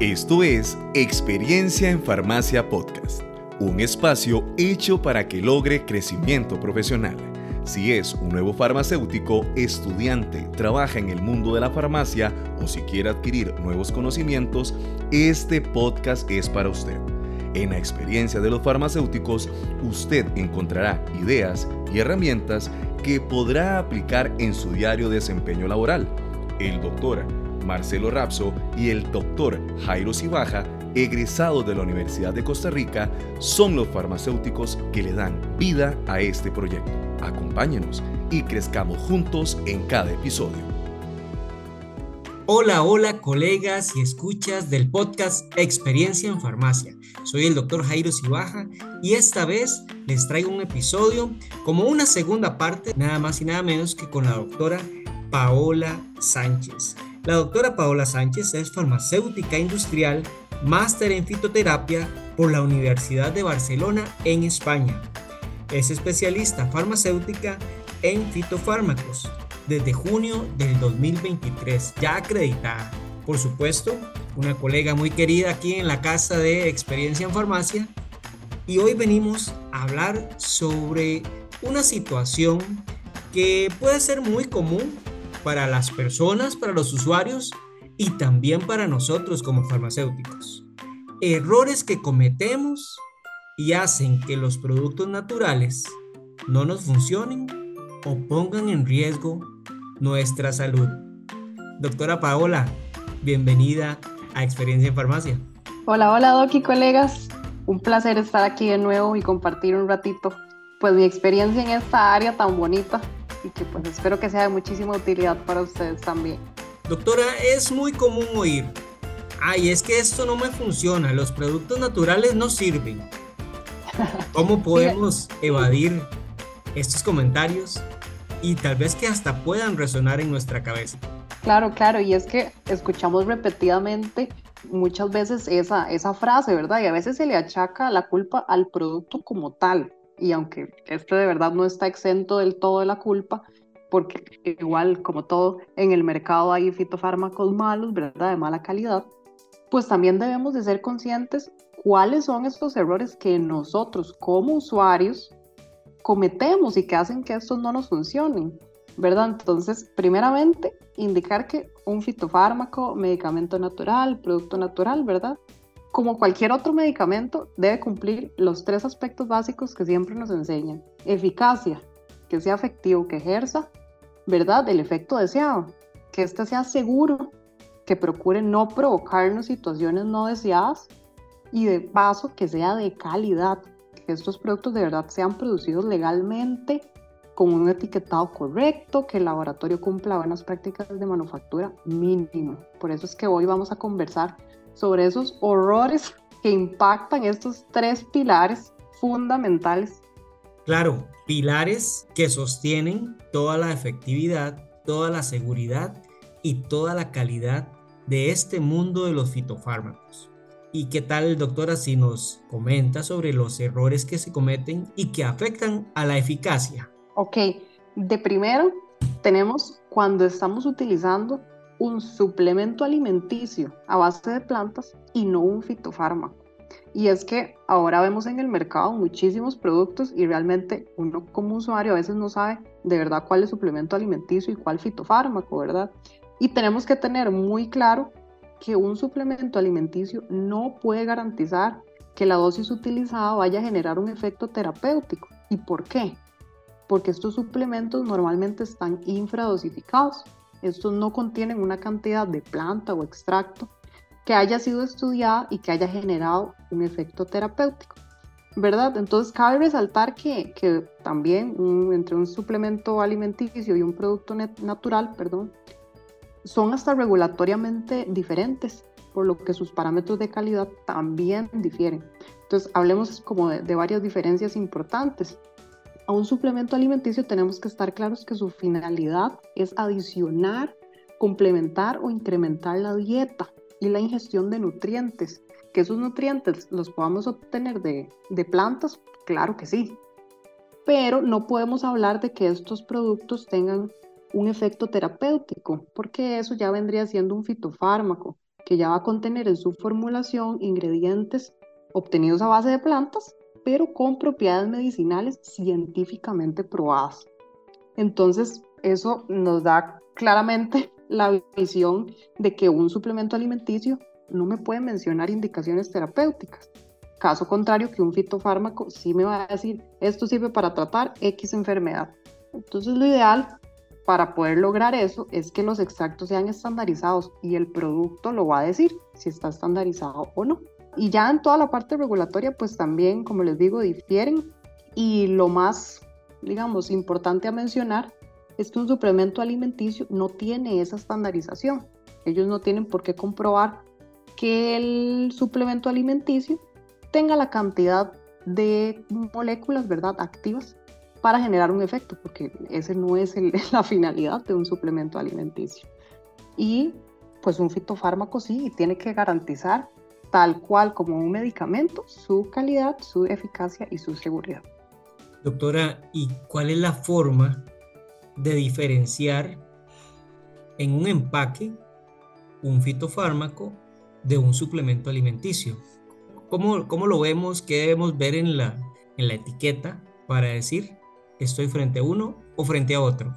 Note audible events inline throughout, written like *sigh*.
Esto es Experiencia en Farmacia Podcast, un espacio hecho para que logre crecimiento profesional. Si es un nuevo farmacéutico, estudiante, trabaja en el mundo de la farmacia o si quiere adquirir nuevos conocimientos, este podcast es para usted. En la experiencia de los farmacéuticos, usted encontrará ideas y herramientas que podrá aplicar en su diario desempeño laboral. El doctor Marcelo Rapso y el doctor Jairo Cibaja, egresados de la Universidad de Costa Rica, son los farmacéuticos que le dan vida a este proyecto. Acompáñenos y crezcamos juntos en cada episodio. Hola, hola colegas y escuchas del podcast Experiencia en Farmacia. Soy el doctor Jairo Cibaja y esta vez les traigo un episodio como una segunda parte, nada más y nada menos que con la doctora Paola Sánchez. La doctora Paola Sánchez es farmacéutica industrial, máster en fitoterapia por la Universidad de Barcelona en España. Es especialista farmacéutica en fitofármacos desde junio del 2023, ya acreditada. Por supuesto, una colega muy querida aquí en la casa de Experiencia en Farmacia. Y hoy venimos a hablar sobre una situación que puede ser muy común para las personas, para los usuarios y también para nosotros como farmacéuticos. Errores que cometemos y hacen que los productos naturales no nos funcionen o pongan en riesgo nuestra salud. Doctora Paola, bienvenida a Experiencia en Farmacia. Hola, hola Doc y colegas. Un placer estar aquí de nuevo y compartir un ratito pues mi experiencia en esta área tan bonita y que pues espero que sea de muchísima utilidad para ustedes también. Doctora, es muy común oír, ay, es que esto no me funciona, los productos naturales no sirven. *laughs* ¿Cómo podemos evadir estos comentarios y tal vez que hasta puedan resonar en nuestra cabeza? Claro, claro, y es que escuchamos repetidamente muchas veces esa, esa frase, ¿verdad? Y a veces se le achaca la culpa al producto como tal y aunque este de verdad no está exento del todo de la culpa, porque igual como todo en el mercado hay fitofármacos malos, ¿verdad? De mala calidad, pues también debemos de ser conscientes cuáles son estos errores que nosotros como usuarios cometemos y que hacen que estos no nos funcionen, ¿verdad? Entonces, primeramente, indicar que un fitofármaco, medicamento natural, producto natural, ¿verdad? Como cualquier otro medicamento, debe cumplir los tres aspectos básicos que siempre nos enseñan. Eficacia, que sea efectivo, que ejerza, ¿verdad? El efecto deseado, que éste sea seguro, que procure no provocarnos situaciones no deseadas y de paso que sea de calidad, que estos productos de verdad sean producidos legalmente con un etiquetado correcto, que el laboratorio cumpla buenas prácticas de manufactura mínimo. Por eso es que hoy vamos a conversar sobre esos horrores que impactan estos tres pilares fundamentales. Claro, pilares que sostienen toda la efectividad, toda la seguridad y toda la calidad de este mundo de los fitofármacos. ¿Y qué tal, doctora, si nos comenta sobre los errores que se cometen y que afectan a la eficacia? Ok, de primero tenemos cuando estamos utilizando un suplemento alimenticio a base de plantas y no un fitofármaco. Y es que ahora vemos en el mercado muchísimos productos y realmente uno como usuario a veces no sabe de verdad cuál es suplemento alimenticio y cuál fitofármaco, ¿verdad? Y tenemos que tener muy claro que un suplemento alimenticio no puede garantizar que la dosis utilizada vaya a generar un efecto terapéutico. ¿Y por qué? Porque estos suplementos normalmente están infradosificados estos no contienen una cantidad de planta o extracto que haya sido estudiada y que haya generado un efecto terapéutico. ¿Verdad? Entonces cabe resaltar que, que también entre un suplemento alimenticio y un producto natural, perdón, son hasta regulatoriamente diferentes, por lo que sus parámetros de calidad también difieren. Entonces hablemos como de, de varias diferencias importantes a un suplemento alimenticio tenemos que estar claros que su finalidad es adicionar, complementar o incrementar la dieta y la ingestión de nutrientes. Que esos nutrientes los podamos obtener de, de plantas, claro que sí. Pero no podemos hablar de que estos productos tengan un efecto terapéutico, porque eso ya vendría siendo un fitofármaco, que ya va a contener en su formulación ingredientes obtenidos a base de plantas, pero con propiedades medicinales científicamente probadas. Entonces, eso nos da claramente *laughs* la visión de que un suplemento alimenticio no me puede mencionar indicaciones terapéuticas. Caso contrario, que un fitofármaco sí me va a decir, esto sirve para tratar X enfermedad. Entonces, lo ideal para poder lograr eso es que los extractos sean estandarizados y el producto lo va a decir si está estandarizado o no. Y ya en toda la parte regulatoria, pues también, como les digo, difieren. Y lo más, digamos, importante a mencionar es que un suplemento alimenticio no tiene esa estandarización. Ellos no tienen por qué comprobar que el suplemento alimenticio tenga la cantidad de moléculas, ¿verdad?, activas para generar un efecto, porque ese no es *laughs* la finalidad de un suplemento alimenticio. Y pues un fitofármaco sí, tiene que garantizar tal cual como un medicamento su calidad, su eficacia y su seguridad. Doctora, ¿y cuál es la forma de diferenciar en un empaque un fitofármaco de un suplemento alimenticio? ¿Cómo, cómo lo vemos? ¿Qué debemos ver en la, en la etiqueta para decir estoy frente a uno o frente a otro?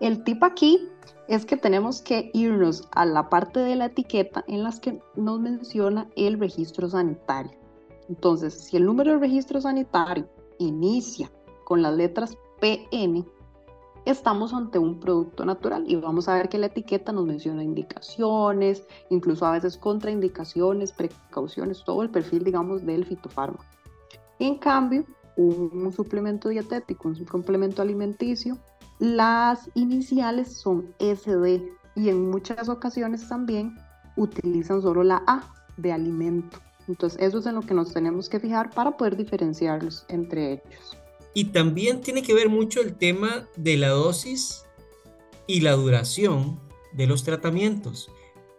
El tip aquí es que tenemos que irnos a la parte de la etiqueta en las que nos menciona el registro sanitario. Entonces, si el número de registro sanitario inicia con las letras PN, estamos ante un producto natural y vamos a ver que la etiqueta nos menciona indicaciones, incluso a veces contraindicaciones, precauciones, todo el perfil, digamos, del fitofármaco. En cambio, un suplemento dietético, un complemento alimenticio, las iniciales son SD y en muchas ocasiones también utilizan solo la A de alimento. Entonces eso es en lo que nos tenemos que fijar para poder diferenciarlos entre ellos. Y también tiene que ver mucho el tema de la dosis y la duración de los tratamientos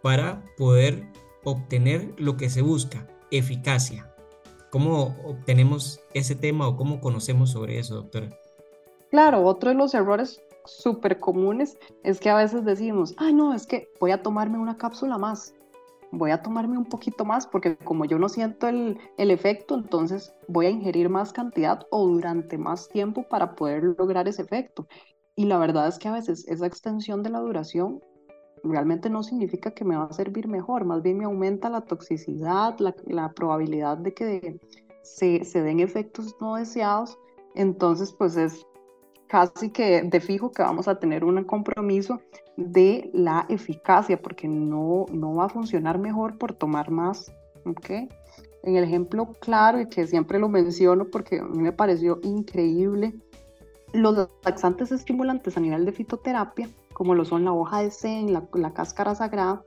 para poder obtener lo que se busca, eficacia. ¿Cómo obtenemos ese tema o cómo conocemos sobre eso, doctora? Claro, otro de los errores súper comunes es que a veces decimos, ay no, es que voy a tomarme una cápsula más, voy a tomarme un poquito más porque como yo no siento el, el, efecto, entonces voy a ingerir más cantidad o durante más tiempo para poder lograr ese efecto. Y la verdad es que a veces esa extensión de la duración realmente no significa que me va a servir mejor, más bien me aumenta la toxicidad, la, la probabilidad de que se, se den efectos no deseados. Entonces, pues es casi que de fijo que vamos a tener un compromiso de la eficacia, porque no, no va a funcionar mejor por tomar más. ¿okay? En el ejemplo claro y que siempre lo menciono porque a mí me pareció increíble, los laxantes estimulantes a nivel de fitoterapia, como lo son la hoja de zen, la, la cáscara sagrada,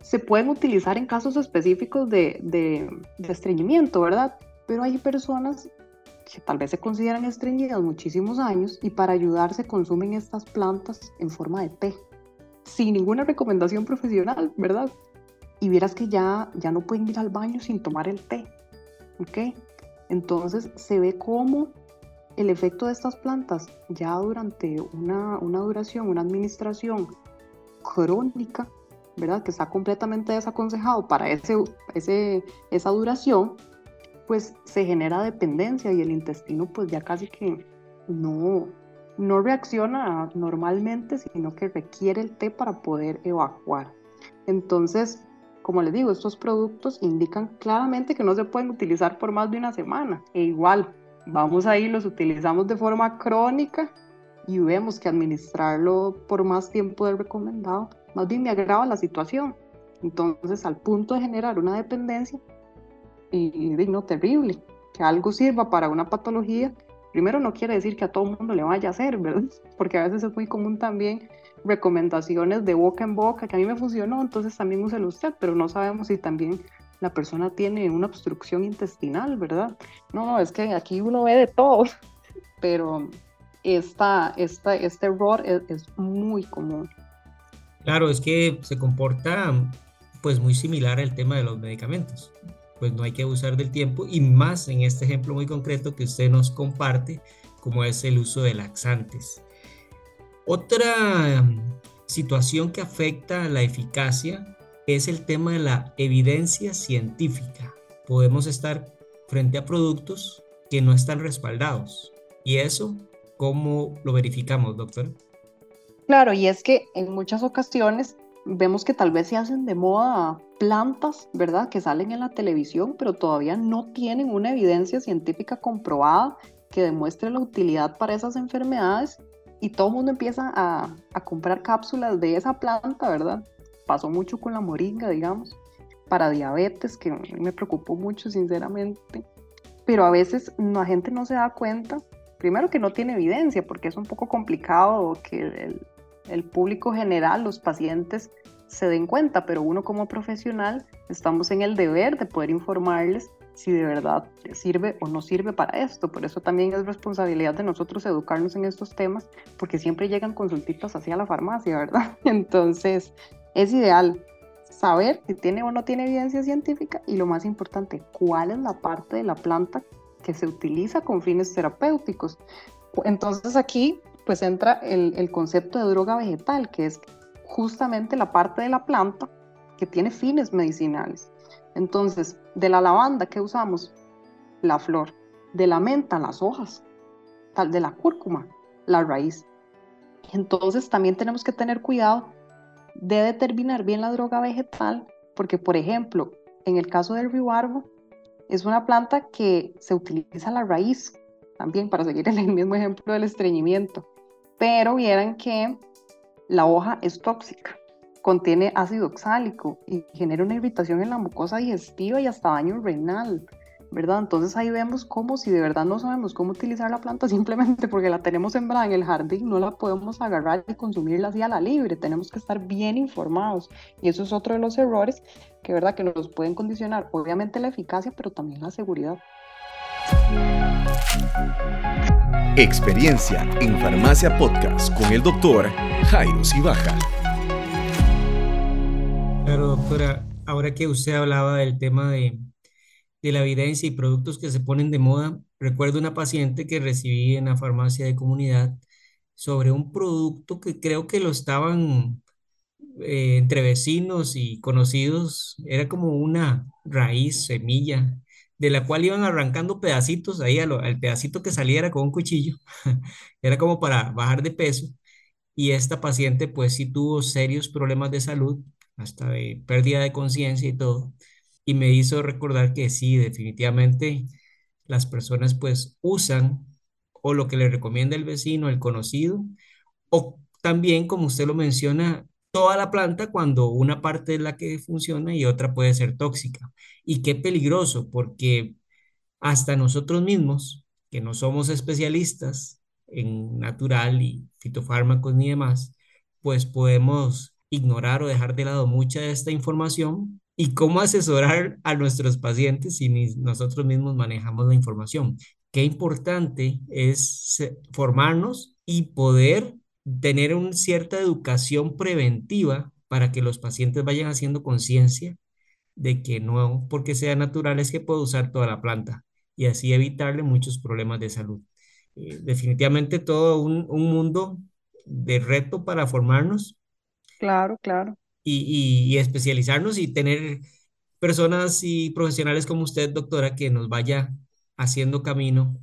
se pueden utilizar en casos específicos de, de, de estreñimiento, ¿verdad? Pero hay personas que tal vez se consideran estreñidas muchísimos años y para ayudar se consumen estas plantas en forma de té, sin ninguna recomendación profesional, ¿verdad? Y vieras que ya, ya no pueden ir al baño sin tomar el té, ¿ok? Entonces se ve cómo el efecto de estas plantas ya durante una, una duración, una administración crónica, ¿verdad? Que está completamente desaconsejado para ese, ese, esa duración, pues se genera dependencia y el intestino pues ya casi que no, no reacciona normalmente, sino que requiere el té para poder evacuar. Entonces, como les digo, estos productos indican claramente que no se pueden utilizar por más de una semana. E igual, vamos ahí, los utilizamos de forma crónica y vemos que administrarlo por más tiempo del recomendado, más bien me agrava la situación. Entonces, al punto de generar una dependencia, y, digno terrible. Que algo sirva para una patología, primero no quiere decir que a todo el mundo le vaya a hacer, ¿verdad? *laughs* Porque a veces es muy común también recomendaciones de boca en boca, que a mí me funcionó, entonces también úselo usted, pero no sabemos si también la persona tiene una obstrucción intestinal, ¿verdad? No, no, es que aquí uno ve de todo, *laughs* pero esta, esta, este error es, es muy común. Claro, es que se comporta pues muy similar al tema de los medicamentos pues no hay que abusar del tiempo y más en este ejemplo muy concreto que usted nos comparte, como es el uso de laxantes. Otra mm, situación que afecta la eficacia es el tema de la evidencia científica. Podemos estar frente a productos que no están respaldados. ¿Y eso cómo lo verificamos, doctor? Claro, y es que en muchas ocasiones vemos que tal vez se hacen de moda plantas, ¿verdad? Que salen en la televisión, pero todavía no tienen una evidencia científica comprobada que demuestre la utilidad para esas enfermedades y todo el mundo empieza a, a comprar cápsulas de esa planta, ¿verdad? Pasó mucho con la moringa, digamos, para diabetes, que me preocupó mucho, sinceramente. Pero a veces la gente no se da cuenta, primero que no tiene evidencia, porque es un poco complicado que el, el público general, los pacientes, se den cuenta, pero uno como profesional estamos en el deber de poder informarles si de verdad sirve o no sirve para esto. Por eso también es responsabilidad de nosotros educarnos en estos temas, porque siempre llegan consultitas hacia la farmacia, ¿verdad? *laughs* Entonces, es ideal saber si tiene o no tiene evidencia científica y lo más importante, cuál es la parte de la planta que se utiliza con fines terapéuticos. Entonces aquí pues entra el, concepto de droga vegetal, que es justamente la parte de la planta que tiene fines medicinales. Entonces, de la lavanda, ¿qué usamos? La flor. De la menta, las hojas. Tal de la cúrcuma, la raíz. Entonces, también tenemos que tener cuidado de determinar bien la droga vegetal, porque, por ejemplo, en el caso del ribarbo, es una planta que se utiliza la raíz, también para seguir *laughs* el mismo ejemplo del estreñimiento pero vieran que la hoja es tóxica, contiene ácido oxálico y genera una irritación en la mucosa digestiva y hasta daño renal, ¿verdad? Entonces ahí vemos cómo si de verdad no sabemos cómo utilizar la planta *laughs* simplemente porque la tenemos sembrada en el jardín, no la podemos agarrar y consumirla así a la libre, tenemos que estar bien informados y eso es otro de los errores que, ¿verdad? que nos pueden condicionar obviamente la eficacia, pero también la seguridad. Experiencia en Farmacia Podcast con el doctor Jairo Sibaja. Claro, doctora, ahora que usted hablaba del tema de, de la evidencia y productos que se ponen de moda, recuerdo una paciente que recibí en la farmacia de comunidad sobre un producto que creo que lo estaban eh, entre vecinos y conocidos, era como una raíz, semilla, de la cual iban arrancando pedacitos ahí al, pedacito que saliera con un cuchillo. *laughs* Era como para bajar de peso. Y esta paciente pues sí tuvo serios problemas de salud, hasta de pérdida de conciencia y todo. Y me hizo recordar que sí, definitivamente las personas pues usan o lo que le recomienda el vecino, el conocido, o también, como usted lo menciona, toda la planta cuando una parte es la que funciona y otra puede ser tóxica. Y qué peligroso, porque hasta nosotros mismos, que no somos especialistas en natural y fitofármacos ni demás, pues podemos ignorar o dejar de lado mucha de esta información y cómo asesorar a nuestros pacientes si nosotros mismos manejamos la información. Qué importante es formarnos y poder tener una cierta educación preventiva para que los pacientes vayan haciendo conciencia de que no porque sea natural es que puedo usar toda la planta y así evitarle muchos problemas de salud. Eh, definitivamente todo un, mundo de reto para formarnos. Claro, claro. Y, y, especializarnos y tener personas y profesionales como usted, doctora, que nos vaya haciendo camino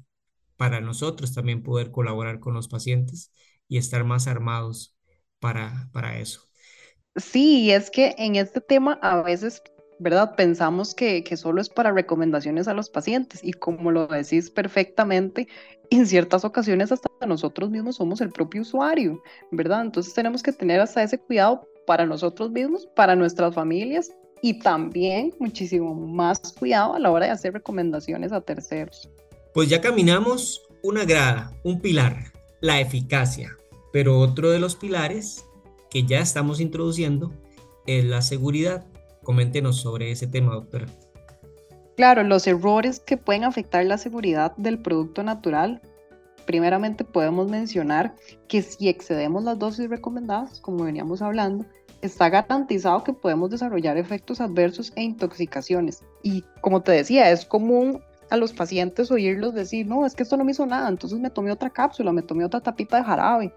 para nosotros también poder colaborar con los pacientes y estar más armados para, para eso. Sí, es que en este tema a veces, ¿verdad? Pensamos que, que solo es para recomendaciones a los pacientes y como lo decís perfectamente, en ciertas ocasiones hasta nosotros mismos somos el propio usuario, ¿verdad? Entonces tenemos que tener hasta ese cuidado para nosotros mismos, para nuestras familias y también muchísimo más cuidado a la hora de hacer recomendaciones a terceros. Pues ya caminamos una grada, un pilar, la eficacia. Pero otro de los pilares que ya estamos introduciendo es la seguridad. Coméntenos sobre ese tema, doctora. Claro, los errores que pueden afectar la seguridad del producto natural. Primeramente podemos mencionar que si excedemos las dosis recomendadas, como veníamos hablando, está garantizado que podemos desarrollar efectos adversos e intoxicaciones. Y como te decía, es común a los pacientes oírlos decir, no, es que esto no me hizo nada, entonces me tomé otra cápsula, me tomé otra tapita de jarabe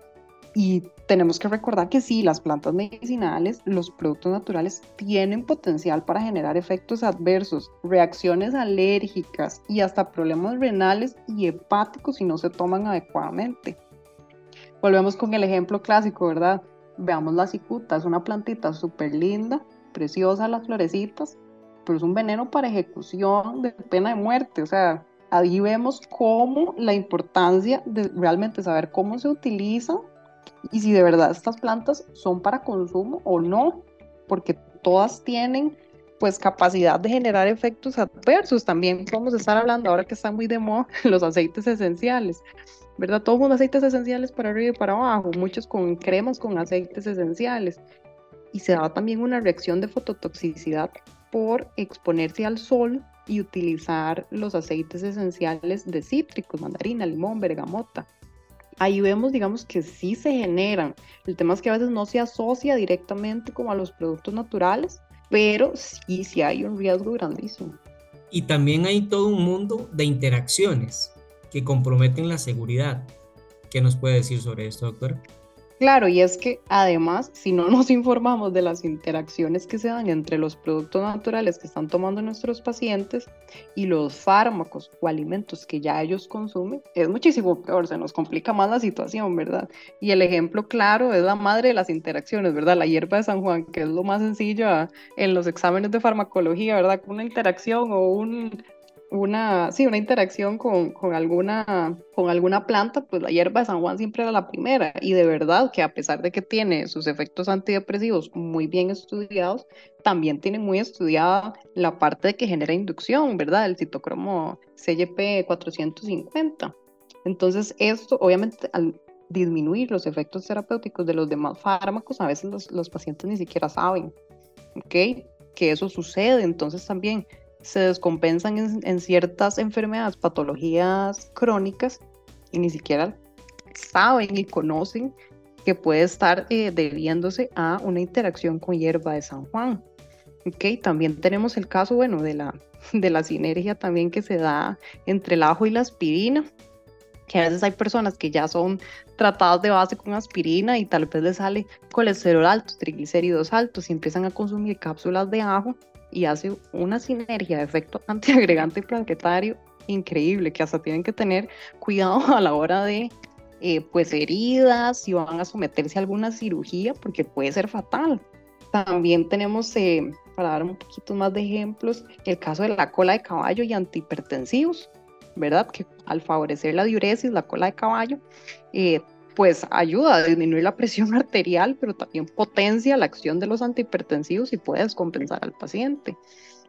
Y tenemos que recordar que sí, las plantas medicinales, los productos naturales tienen potencial para generar efectos adversos, reacciones alérgicas y hasta problemas renales y hepáticos si no se toman adecuadamente. Volvemos con el ejemplo clásico, ¿verdad? Veamos la cicuta, es una plantita súper linda, preciosa las florecitas, pero es un veneno para ejecución de pena de muerte. O sea, ahí vemos cómo la importancia de realmente saber cómo se utiliza y si de verdad estas plantas son para consumo o no, porque todas tienen pues capacidad de generar efectos adversos. También a estar hablando ahora que están muy de moda *laughs* los aceites esenciales. ¿verdad? Todos con aceites esenciales para arriba y para abajo, muchos con cremas con aceites esenciales. Y se da también una reacción de fototoxicidad por exponerse al sol y utilizar los aceites esenciales de cítricos, mandarina, limón, bergamota. Ahí vemos, digamos, que sí se generan. El tema es que a veces no se asocia directamente como a los productos naturales, pero sí, sí hay un riesgo grandísimo. Y también hay todo un mundo de interacciones que comprometen la seguridad. ¿Qué nos puede decir sobre esto, doctor? Claro, y es que además, si no nos *laughs* informamos de las interacciones que se dan entre los productos naturales que están tomando nuestros pacientes y los fármacos o alimentos que ya ellos consumen, es muchísimo peor, se nos complica más la situación, ¿verdad? Y el ejemplo claro es la madre de las interacciones, ¿verdad? La hierba de San Juan, que es lo más sencillo en los exámenes de farmacología, ¿verdad? Una interacción o un una, sí, una interacción con, con, alguna, con alguna planta, pues la hierba de San Juan siempre era la primera. Y de verdad que a pesar de que tiene sus efectos antidepresivos muy bien estudiados, también tiene muy estudiada la parte de que genera inducción, ¿verdad? El citocromo CYP 450. Entonces, esto obviamente al disminuir los efectos terapéuticos de los demás fármacos, a veces los, los pacientes ni siquiera saben, ¿ok? Que eso sucede. Entonces también se descompensan en, ciertas enfermedades, patologías crónicas y ni siquiera saben y conocen que puede estar eh, debiéndose a una interacción con hierba de San Juan. Okay, también tenemos el caso, bueno, de la, de la sinergia también que se da entre el ajo y la aspirina, que a veces hay personas que ya son tratadas de base con aspirina y tal vez les sale colesterol alto, triglicéridos altos y empiezan a consumir cápsulas de ajo y hace una sinergia de efecto *laughs* antiagregante y plaquetario increíble, que hasta tienen que tener cuidado a la hora de eh, pues heridas, si van a someterse a alguna cirugía, porque puede ser fatal. También tenemos, eh, para dar un poquito más de ejemplos, el caso de la cola de caballo y antihipertensivos, ¿verdad? Que al favorecer la diuresis, la cola de caballo, eh, pues ayuda a disminuir la presión *laughs* arterial, pero también potencia la acción de los antihipertensivos y puede descompensar al paciente.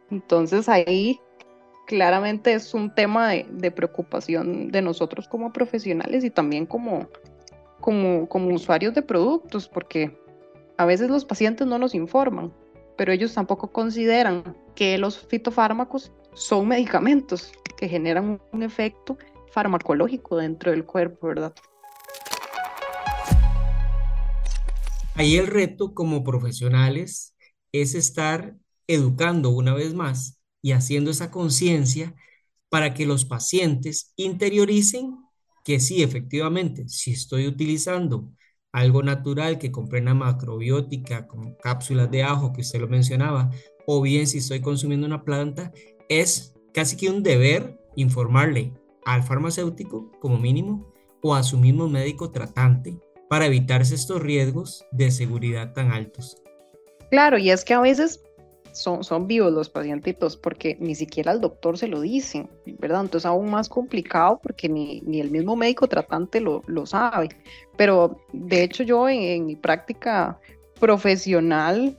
Entonces ahí claramente es un tema de, preocupación de nosotros como profesionales y también como, como, como usuarios de productos, porque a veces los pacientes no nos informan, pero ellos tampoco consideran que los fitofármacos son medicamentos que generan un efecto farmacológico dentro del cuerpo, ¿verdad? Ahí el reto como profesionales es estar educando una vez más y haciendo esa conciencia para que los pacientes interioricen que sí, efectivamente, si estoy utilizando algo natural que comprenda macrobiótica, como cápsulas de ajo que usted lo mencionaba, o bien si estoy consumiendo una planta, es casi que un deber informarle al farmacéutico como mínimo o a su mismo médico tratante para evitarse estos riesgos de seguridad tan altos. Claro, y es que a veces son, son vivos los pacientitos porque ni siquiera el doctor se lo dice, ¿verdad? Entonces aún más complicado porque ni, ni el mismo médico tratante lo, lo, sabe. Pero de hecho yo en, mi práctica profesional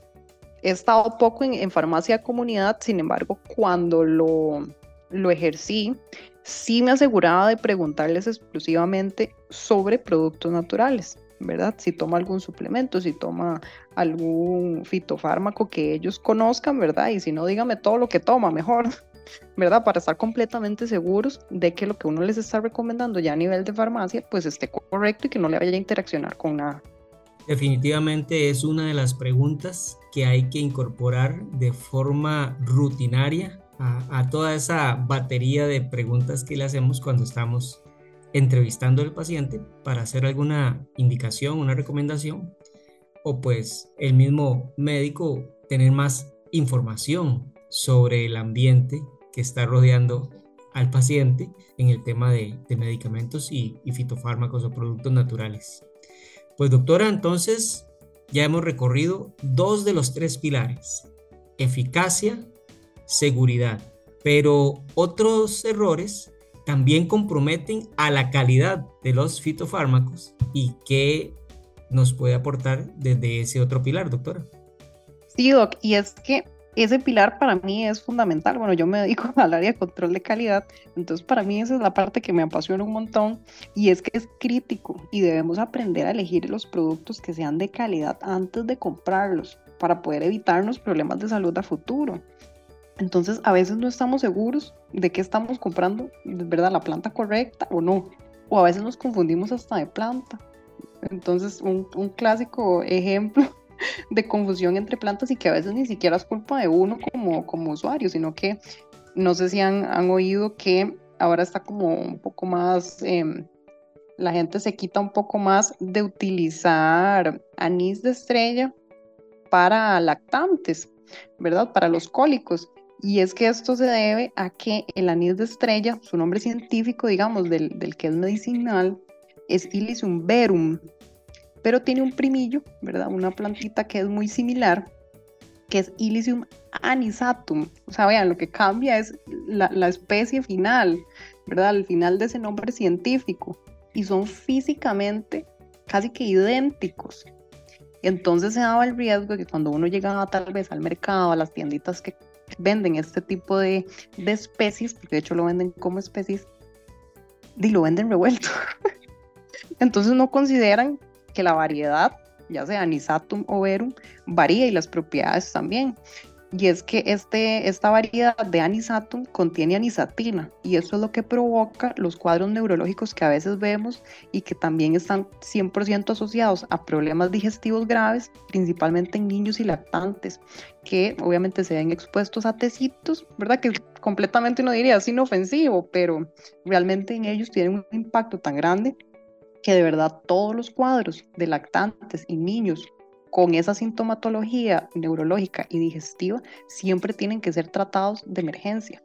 he estado poco en, en, farmacia comunidad, sin embargo, cuando lo, lo ejercí, sí me aseguraba de preguntarles exclusivamente sobre productos naturales. ¿Verdad? Si toma algún suplemento, si toma algún fitofármaco que ellos conozcan, ¿verdad? Y si no, dígame todo lo que toma, mejor, *laughs* ¿verdad? Para estar completamente seguros de que lo que uno les está recomendando ya a nivel de farmacia, pues esté correcto y que no le vaya a interaccionar con nada. Definitivamente es una de las preguntas que hay que incorporar de forma rutinaria a, a toda esa batería de preguntas que le hacemos cuando estamos entrevistando al paciente para hacer alguna indicación, una recomendación, o pues el mismo médico tener más información sobre el ambiente que está rodeando al paciente en el tema de, medicamentos y, y, fitofármacos o productos naturales. Pues doctora, entonces ya hemos recorrido dos de los tres pilares, eficacia, seguridad, pero otros errores también comprometen a la calidad de los fitofármacos y qué nos puede aportar desde ese otro pilar, doctora. Sí, doc, y es que ese pilar para mí es fundamental. Bueno, yo me dedico *laughs* al área de control de calidad, entonces para mí esa es la parte que me apasiona un montón y es que es crítico y debemos aprender a elegir los productos que sean de calidad antes de comprarlos para poder evitarnos problemas de salud a futuro. Entonces, a veces no estamos seguros de qué estamos comprando, ¿verdad? La planta correcta o no. O a veces nos confundimos hasta de planta. Entonces, un, un clásico ejemplo *laughs* de confusión entre plantas y que a veces ni siquiera es culpa de uno como, como usuario, sino que no sé si han, han oído que ahora está como un poco más, em, la gente se quita un poco más de utilizar anís de estrella para lactantes, ¿verdad? Para los cólicos. Y es que esto se debe a que el anís de estrella, su nombre científico, digamos, del, del que es medicinal, es Illicium verum, pero tiene un primillo, ¿verdad? Una plantita que es muy similar, que es Illicium anisatum. O sea, vean, lo que cambia es la, la especie final, ¿verdad? Al final de ese nombre científico. Y son físicamente casi que idénticos. Entonces se daba el riesgo de que cuando uno llegaba tal vez al mercado, a las tienditas que venden este tipo de, de especies, porque de hecho lo venden como especies, y lo venden revuelto. *laughs* Entonces no consideran que la variedad, ya sea anisatum o verum, varía y las propiedades también. Y es que este, esta variedad de anisatum contiene anisatina y eso es lo que provoca los cuadros neurológicos que a veces vemos y que también están 100% asociados a problemas digestivos graves, principalmente en niños y lactantes, que obviamente se ven expuestos a tecitos, ¿verdad? Que completamente no diría es inofensivo, pero realmente en ellos tienen un impacto tan grande que de verdad todos los cuadros de lactantes y niños con esa sintomatología neurológica y digestiva siempre tienen que ser tratados de emergencia,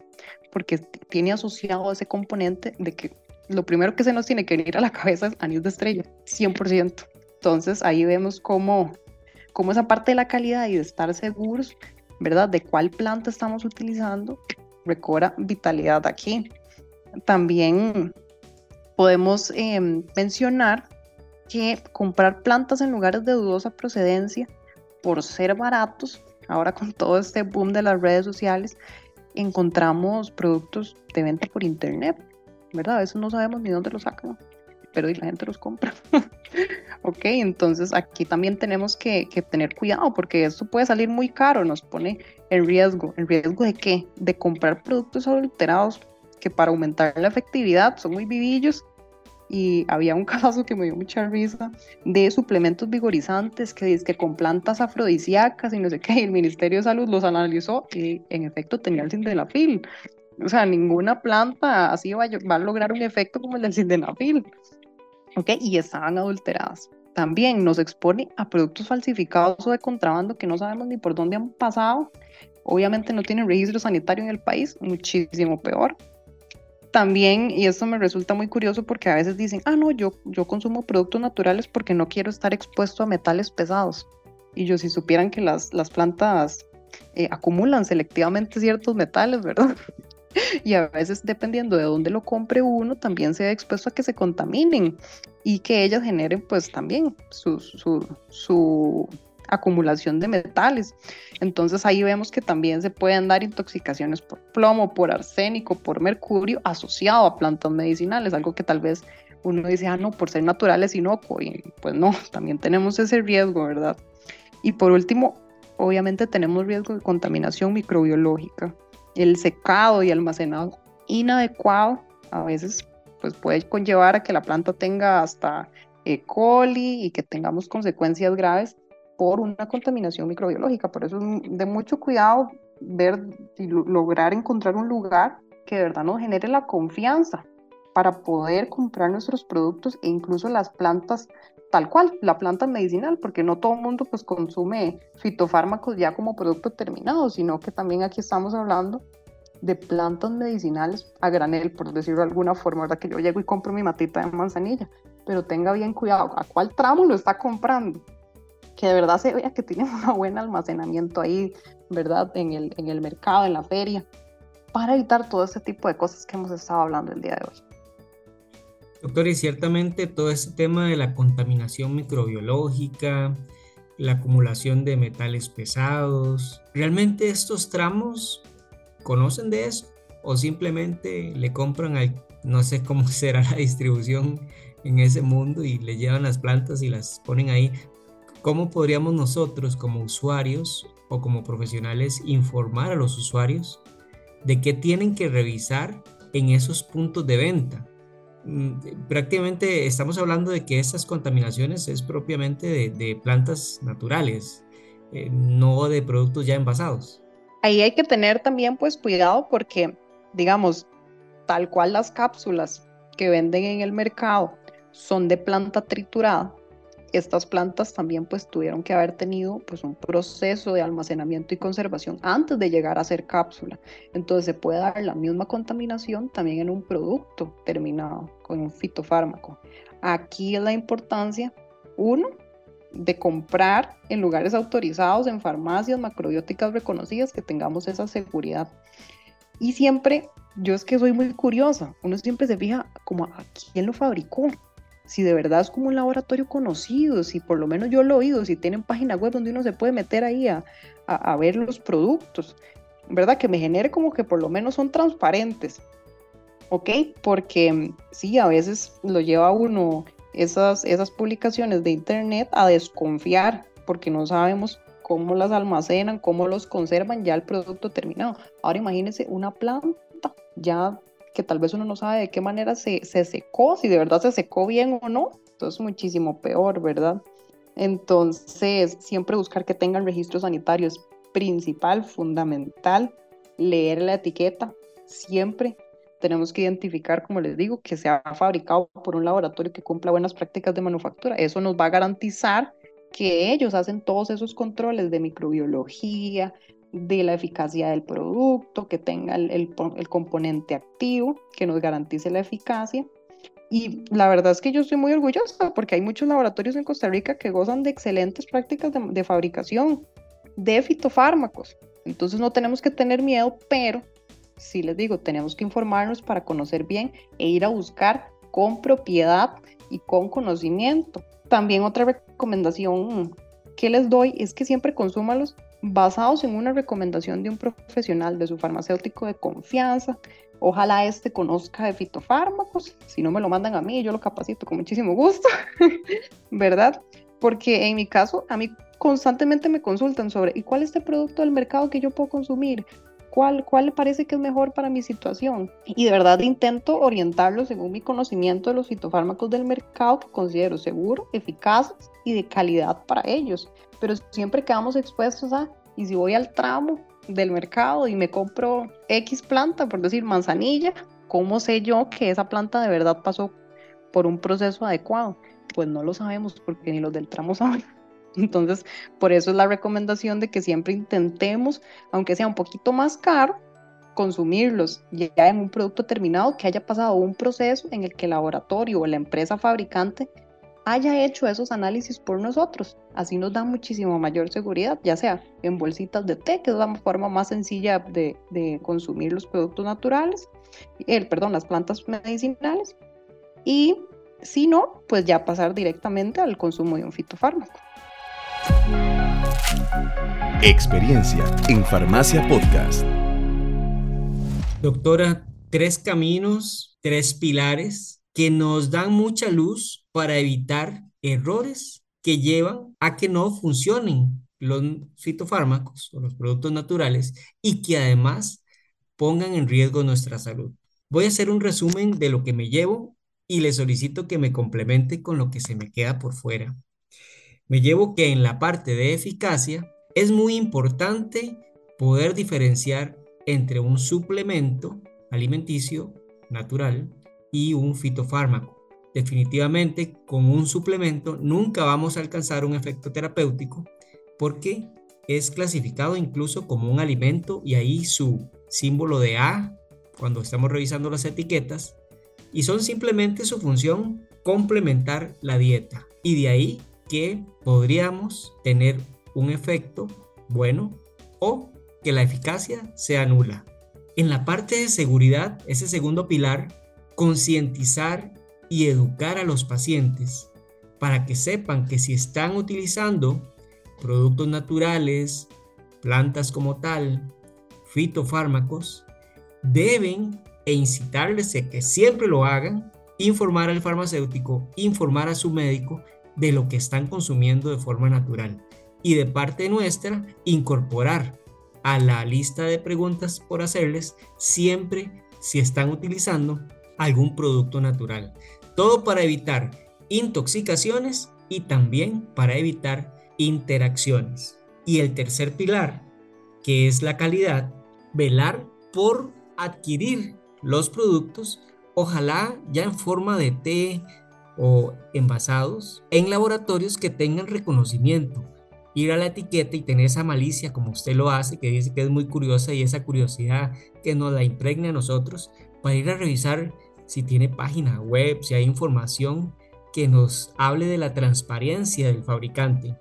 porque tiene asociado ese componente de que lo primero que se nos tiene que venir a la cabeza es anís de estrella, 100%. Entonces ahí vemos cómo, cómo esa parte de la calidad y de estar seguros, ¿verdad? De cuál planta estamos utilizando, recobra vitalidad aquí. También podemos em, mencionar que comprar plantas en lugares de dudosa procedencia por ser baratos, ahora con todo este boom de las redes sociales, encontramos productos de venta por internet, ¿verdad? A veces no sabemos ni dónde los sacan, pero la gente los compra. *laughs* ok, entonces aquí también tenemos que, que, tener cuidado porque esto puede salir muy caro, nos pone en riesgo. ¿En riesgo de qué? De comprar productos adulterados que para aumentar la efectividad son muy vivillos y había un *laughs* caso que me dio mucha risa de suplementos vigorizantes que dice que con plantas afrodisíacas y no sé qué, el Ministerio de Salud los analizó y en efecto tenía el sildenafil. O sea, ninguna planta así va a, va a lograr un efecto como el del sildenafil. ¿Ok? Y estaban adulteradas. También nos expone a productos falsificados o de contrabando que no sabemos ni por dónde han pasado. Obviamente no tienen registro sanitario en el país, muchísimo peor también, y esto me resulta muy curioso porque a veces dicen, ah, no, yo, yo consumo productos naturales porque no quiero estar expuesto a metales pesados. Y yo, si supieran que las, las plantas eh, acumulan selectivamente ciertos metales, ¿verdad? *laughs* y a veces, dependiendo de dónde lo compre uno, también se ve expuesto a que se contaminen y que ellas generen, pues también su, su, su acumulación de metales. Entonces ahí vemos que también se pueden dar intoxicaciones por plomo, por arsénico, por mercurio asociado a plantas medicinales, algo que tal vez uno dice, ah, no, por ser naturales inocuo, y pues no, *laughs* también tenemos ese riesgo, ¿verdad? Y por último, obviamente tenemos riesgo de contaminación microbiológica. El secado y almacenado inadecuado a veces pues puede conllevar a que la planta tenga hasta E. coli y que tengamos consecuencias graves por una contaminación microbiológica. Por eso es de mucho cuidado ver y lograr encontrar un lugar que de verdad nos genere la confianza para poder comprar nuestros productos e incluso las plantas tal cual, la planta medicinal, porque no todo el mundo pues consume fitofármacos ya como producto terminado, sino que también aquí estamos hablando de plantas medicinales a granel, por decirlo de alguna forma, ¿verdad? Que yo llego y compro mi matita de manzanilla, pero tenga bien cuidado a cuál tramo lo está comprando, que de verdad se vea que tiene *laughs* un buen almacenamiento ahí, ¿verdad? En el, en el mercado, en la feria, para evitar todo ese tipo de cosas que hemos estado hablando el día de hoy. Doctor, y ciertamente todo este tema de la contaminación microbiológica, la acumulación de metales pesados, ¿realmente estos tramos conocen de eso? ¿O simplemente le compran al, no sé cómo *laughs* será la distribución en ese mundo y le llevan las plantas y las ponen ahí? ¿Cómo podríamos nosotros como usuarios o como profesionales informar a los usuarios de qué tienen que revisar en esos puntos de venta? Mm, prácticamente estamos hablando de que estas contaminaciones es propiamente de, plantas naturales, eh, no de productos ya envasados. Ahí hay que tener también pues cuidado porque, digamos, tal cual las cápsulas que venden en el mercado son de planta triturada, estas plantas también pues tuvieron que haber tenido pues un proceso de almacenamiento y conservación antes de llegar a ser cápsula. Entonces se puede dar la misma contaminación también en un producto terminado con un fitofármaco. Aquí es la importancia, uno, de comprar en lugares autorizados, en farmacias macrobióticas reconocidas, que tengamos esa seguridad. Y siempre, yo es que soy muy curiosa, uno siempre se fija como a quién lo fabricó, si de verdad es como un laboratorio conocido, si por lo menos yo lo he oído, si tienen página web donde uno se puede meter ahí a, a, ver los productos, ¿verdad? Que me genere como que por lo menos son transparentes, ¿ok? Porque mm, sí, a veces lo lleva uno esas, esas publicaciones de internet a desconfiar porque no sabemos cómo las almacenan, cómo los conservan ya el producto terminado. Ahora imagínense una planta ya que tal vez uno no sabe de qué manera se, se secó, si de verdad se secó bien o no, entonces muchísimo peor, ¿verdad? Entonces, siempre buscar que tengan registros sanitarios, principal, fundamental, leer la etiqueta, siempre tenemos que identificar, como les digo, que se ha fabricado por un laboratorio que cumpla buenas prácticas de manufactura. Eso nos va a garantizar que ellos hacen todos esos controles de microbiología, de la eficacia del producto, que tenga el, el, componente activo, que nos garantice la eficacia. Y la verdad es que yo estoy muy orgullosa porque hay muchos laboratorios en Costa Rica que gozan de excelentes prácticas de, fabricación de fitofármacos. Entonces no tenemos que tener miedo, pero sí les digo, tenemos que informarnos para conocer bien e ir a buscar con propiedad y con conocimiento. También otra recomendación que les doy es que siempre consúmalos basados en una recomendación de un profesional, de su farmacéutico de confianza. Ojalá este conozca de fitofármacos. Si no me lo mandan a mí, yo lo capacito con muchísimo gusto, *laughs* ¿verdad? Porque en mi caso, a mí constantemente me consultan sobre, ¿y cuál es este producto del mercado que yo puedo consumir? ¿Cuál, ¿Cuál parece que es mejor para mi situación? Y de verdad intento orientarlos según mi conocimiento de los fitofármacos del mercado que considero seguros, eficaces y de calidad para ellos pero siempre quedamos expuestos a, y si voy al tramo del mercado y me compro X planta, por decir manzanilla, ¿cómo sé yo que esa planta de verdad pasó por un proceso adecuado? Pues no lo sabemos porque ni los del tramo *laughs* saben. Entonces, por eso es la recomendación de que siempre intentemos, aunque sea un poquito más caro, consumirlos ya en un producto terminado que haya pasado un proceso en el que el laboratorio o la empresa fabricante haya hecho esos análisis por nosotros. Así nos da muchísimo mayor seguridad, ya sea en bolsitas de té, que es la forma más sencilla de, consumir los productos naturales, el, perdón, las plantas medicinales, y si no, pues ya pasar directamente al consumo de un fitofármaco. Experiencia en Farmacia Podcast. Doctora, tres caminos, tres pilares que nos dan mucha luz para evitar errores que llevan a que no funcionen los fitofármacos o los productos naturales y que además pongan en riesgo nuestra salud. Voy a hacer un resumen de lo que me llevo y le solicito que me complemente con lo que se me queda por fuera. Me llevo que en la parte de eficacia es muy importante poder diferenciar entre un suplemento alimenticio natural y un fitofármaco. Definitivamente, con un suplemento nunca vamos a alcanzar un efecto terapéutico porque es clasificado incluso como un alimento y ahí su símbolo de A cuando estamos revisando las etiquetas y son simplemente su función complementar la dieta y de ahí que podríamos tener un efecto bueno o que la eficacia sea nula. En la parte de seguridad, ese segundo pilar, concientizar y educar a los pacientes para que sepan que si están utilizando productos naturales, plantas como tal, fitofármacos, deben e incitarles a que siempre lo hagan, informar al farmacéutico, informar a su médico de lo que están consumiendo de forma natural y de parte nuestra incorporar a la lista de preguntas por hacerles siempre si están utilizando algún producto natural. Todo para evitar intoxicaciones y también para evitar interacciones. Y el tercer pilar, que es la calidad, velar por adquirir los productos, ojalá ya en forma de té o envasados, en laboratorios que tengan reconocimiento. Ir a la etiqueta y tener esa malicia como usted lo hace, que dice que es muy curiosa y esa curiosidad que nos la impregne a nosotros, para ir a revisar si tiene página web, si hay información que nos hable de la transparencia del fabricante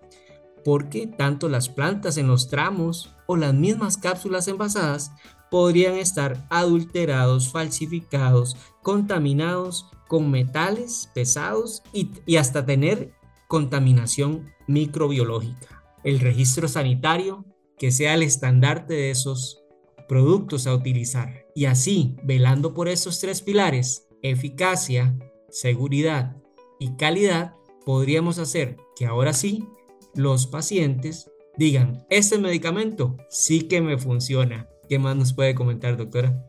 porque tanto las plantas en los tramos o las mismas cápsulas envasadas podrían estar adulterados, falsificados, contaminados con metales pesados y, hasta tener contaminación microbiológica. El registro sanitario que sea el estandarte de esos productos a utilizar. Y así, velando por esos tres pilares, eficacia, seguridad y calidad, podríamos hacer que ahora sí los pacientes digan, este medicamento sí que me funciona. ¿Qué más nos puede comentar, doctora?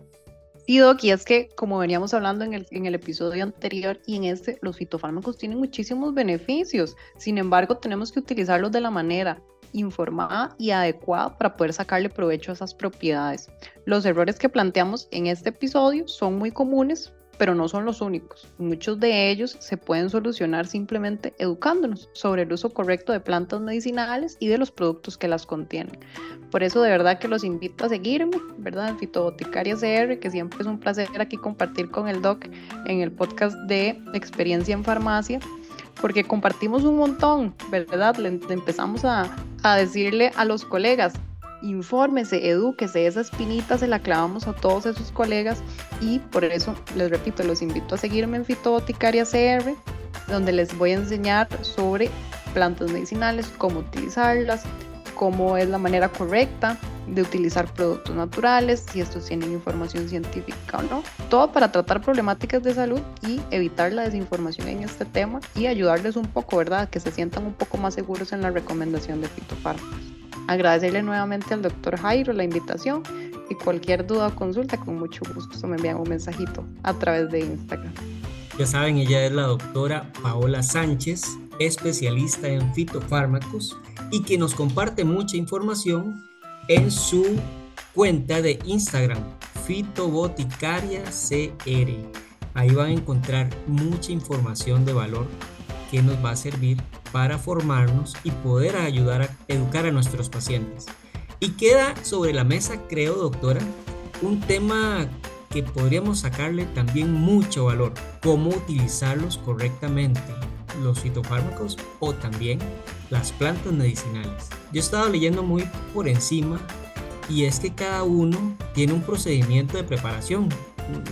Sí, Doc, y es que como veníamos hablando en el, en el episodio anterior y en este, los fitofármacos tienen muchísimos beneficios. Sin embargo, tenemos que utilizarlos de la manera informada y adecuada para poder sacarle provecho a esas propiedades. Los errores que planteamos en este episodio son muy comunes, pero no son los únicos. Muchos de ellos se pueden solucionar simplemente educándonos sobre el uso correcto de plantas medicinales y de los productos que las contienen. Por eso de verdad que los invito a seguirme, ¿verdad? En Fitoboticaria CR, que siempre es un placer aquí compartir con el doc en el podcast de Experiencia en Farmacia porque compartimos un montón, ¿verdad? Le, empezamos a, a decirle a los colegas, infórmese, edúquese, esa espinita se la clavamos a todos esos colegas y por eso les repito, los invito a seguirme en Fitoboticaria CR, donde les voy a enseñar sobre plantas medicinales, cómo utilizarlas, cómo es la manera correcta de utilizar productos naturales, si estos tienen información científica o no. Todo para tratar problemáticas de salud y evitar la desinformación en este tema y ayudarles un poco, ¿verdad? Que se sientan un poco más seguros en la recomendación de fitofármacos. Agradecerle nuevamente al doctor Jairo la invitación y cualquier duda o consulta, con mucho gusto me envían un mensajito a través de Instagram. Ya saben, ella es la doctora Paola Sánchez, especialista en fitofármacos y que nos comparte mucha información en su cuenta de Instagram, Fitoboticaria CR. Ahí van a encontrar mucha información de valor que nos va a servir para formarnos y poder ayudar a educar a nuestros pacientes. Y queda sobre la mesa, creo, doctora, un tema que podríamos sacarle también mucho valor, cómo utilizarlos correctamente, los fitofármacos o también las plantas medicinales. Yo he estado leyendo muy por encima y es que cada uno tiene un procedimiento de preparación.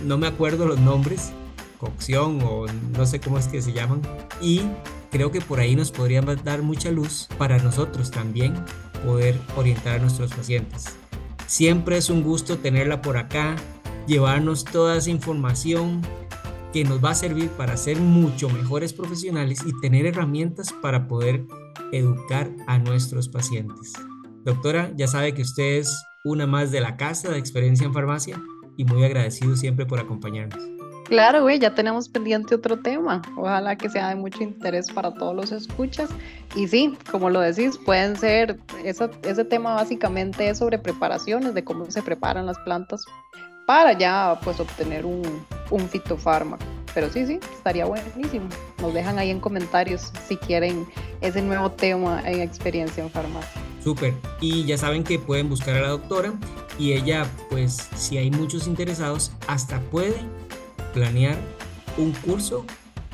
No me acuerdo los nombres, cocción o no sé cómo es que se llaman. Y creo que por ahí nos podrían dar mucha luz para nosotros también poder orientar a nuestros pacientes. Siempre es un gusto tenerla por acá, llevarnos toda esa información que nos va a servir para ser mucho mejores profesionales y tener herramientas para poder educar a nuestros pacientes. Doctora, ya sabe que usted es una más de la casa de experiencia en farmacia y muy agradecido siempre por acompañarnos. Claro, güey, ya tenemos pendiente otro tema. Ojalá que sea de mucho interés para todos los escuchas. Y sí, como lo decís, pueden ser, ese tema básicamente es sobre preparaciones, de cómo se preparan las plantas para ya pues obtener un, un fitofármaco. Pero sí, sí, estaría buenísimo. Nos dejan ahí en comentarios si quieren ese nuevo tema en experiencia en farmacia. Súper. Y ya saben que pueden buscar a la doctora y ella, pues, si hay muchos interesados, hasta puede planear un curso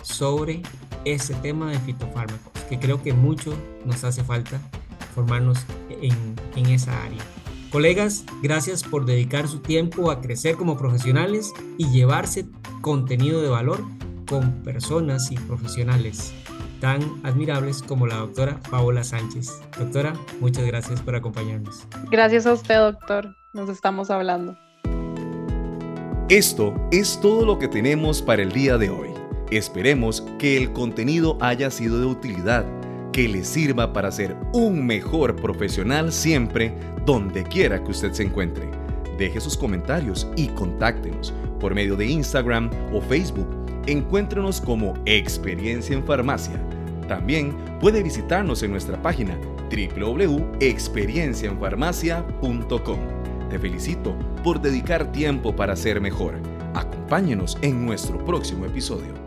sobre ese tema de fitofármacos, que creo que mucho nos hace falta formarnos en, en esa área. Colegas, gracias por dedicar su tiempo a crecer como profesionales y llevarse contenido de valor con personas y profesionales tan admirables como la doctora Paola Sánchez. Doctora, muchas gracias por acompañarnos. Gracias a usted, doctor. Nos estamos hablando. Esto es todo lo que tenemos para el día de hoy. Esperemos que el contenido haya sido de utilidad, que le sirva para ser un mejor profesional siempre donde quiera que usted se encuentre. Deje sus comentarios y contáctenos por medio de Instagram o Facebook. Encuéntrenos como Experiencia en Farmacia. También puede visitarnos en nuestra página www.experienciaenfarmacia.com. Te felicito por dedicar tiempo para ser mejor. Acompáñenos en nuestro próximo episodio.